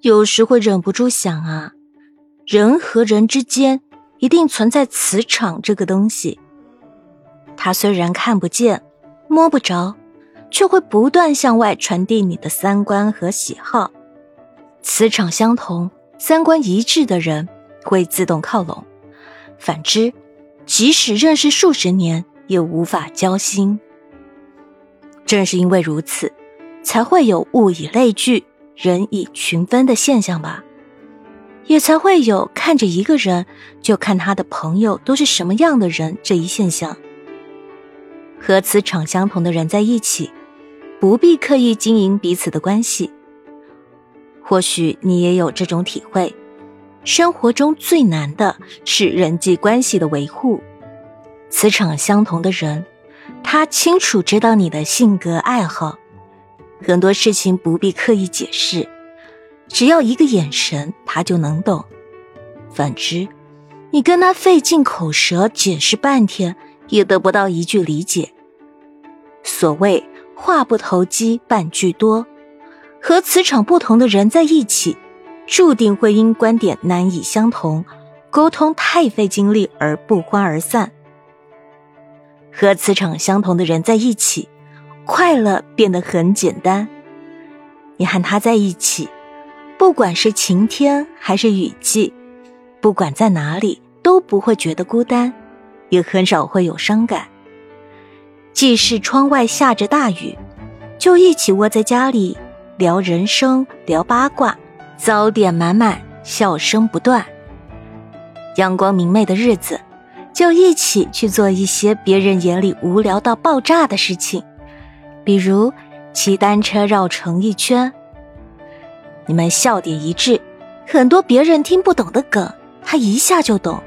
有时会忍不住想啊，人和人之间一定存在磁场这个东西。它虽然看不见、摸不着，却会不断向外传递你的三观和喜好。磁场相同、三观一致的人会自动靠拢；反之，即使认识数十年，也无法交心。正是因为如此，才会有物以类聚。人以群分的现象吧，也才会有看着一个人就看他的朋友都是什么样的人这一现象。和磁场相同的人在一起，不必刻意经营彼此的关系。或许你也有这种体会：生活中最难的是人际关系的维护。磁场相同的人，他清楚知道你的性格爱好。很多事情不必刻意解释，只要一个眼神，他就能懂。反之，你跟他费尽口舌解释半天，也得不到一句理解。所谓话不投机半句多，和磁场不同的人在一起，注定会因观点难以相同，沟通太费精力而不欢而散。和磁场相同的人在一起。快乐变得很简单。你和他在一起，不管是晴天还是雨季，不管在哪里，都不会觉得孤单，也很少会有伤感。即使窗外下着大雨，就一起窝在家里聊人生、聊八卦，早点满满，笑声不断。阳光明媚的日子，就一起去做一些别人眼里无聊到爆炸的事情。比如骑单车绕城一圈，你们笑点一致，很多别人听不懂的梗，他一下就懂；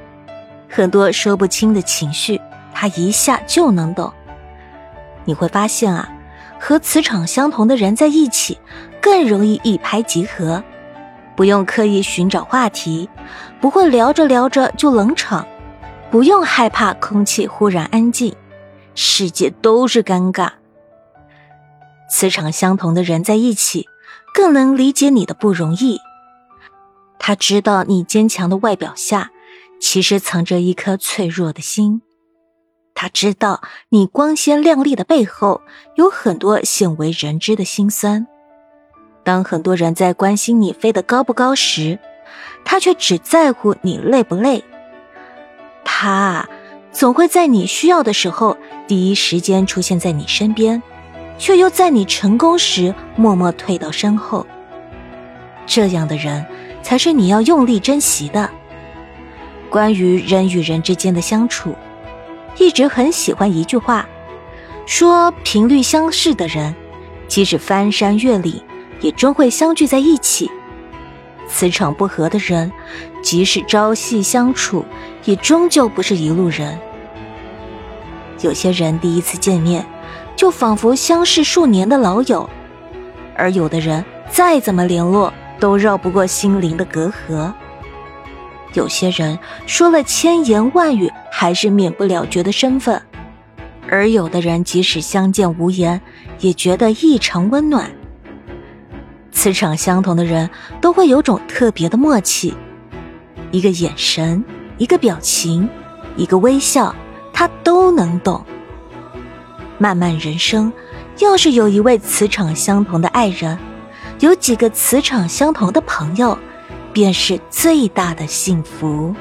很多说不清的情绪，他一下就能懂。你会发现啊，和磁场相同的人在一起，更容易一拍即合，不用刻意寻找话题，不会聊着聊着就冷场，不用害怕空气忽然安静，世界都是尴尬。磁场相同的人在一起，更能理解你的不容易。他知道你坚强的外表下，其实藏着一颗脆弱的心。他知道你光鲜亮丽的背后，有很多鲜为人知的辛酸。当很多人在关心你飞得高不高时，他却只在乎你累不累。他总会在你需要的时候，第一时间出现在你身边。却又在你成功时默默退到身后。这样的人才是你要用力珍惜的。关于人与人之间的相处，一直很喜欢一句话，说频率相似的人，即使翻山越岭，也终会相聚在一起；磁场不合的人，即使朝夕相处，也终究不是一路人。有些人第一次见面。就仿佛相识数年的老友，而有的人再怎么联络都绕不过心灵的隔阂。有些人说了千言万语还是免不了觉得生分，而有的人即使相见无言也觉得异常温暖。磁场相同的人都会有种特别的默契，一个眼神，一个表情，一个微笑，他都能懂。漫漫人生，要是有一位磁场相同的爱人，有几个磁场相同的朋友，便是最大的幸福。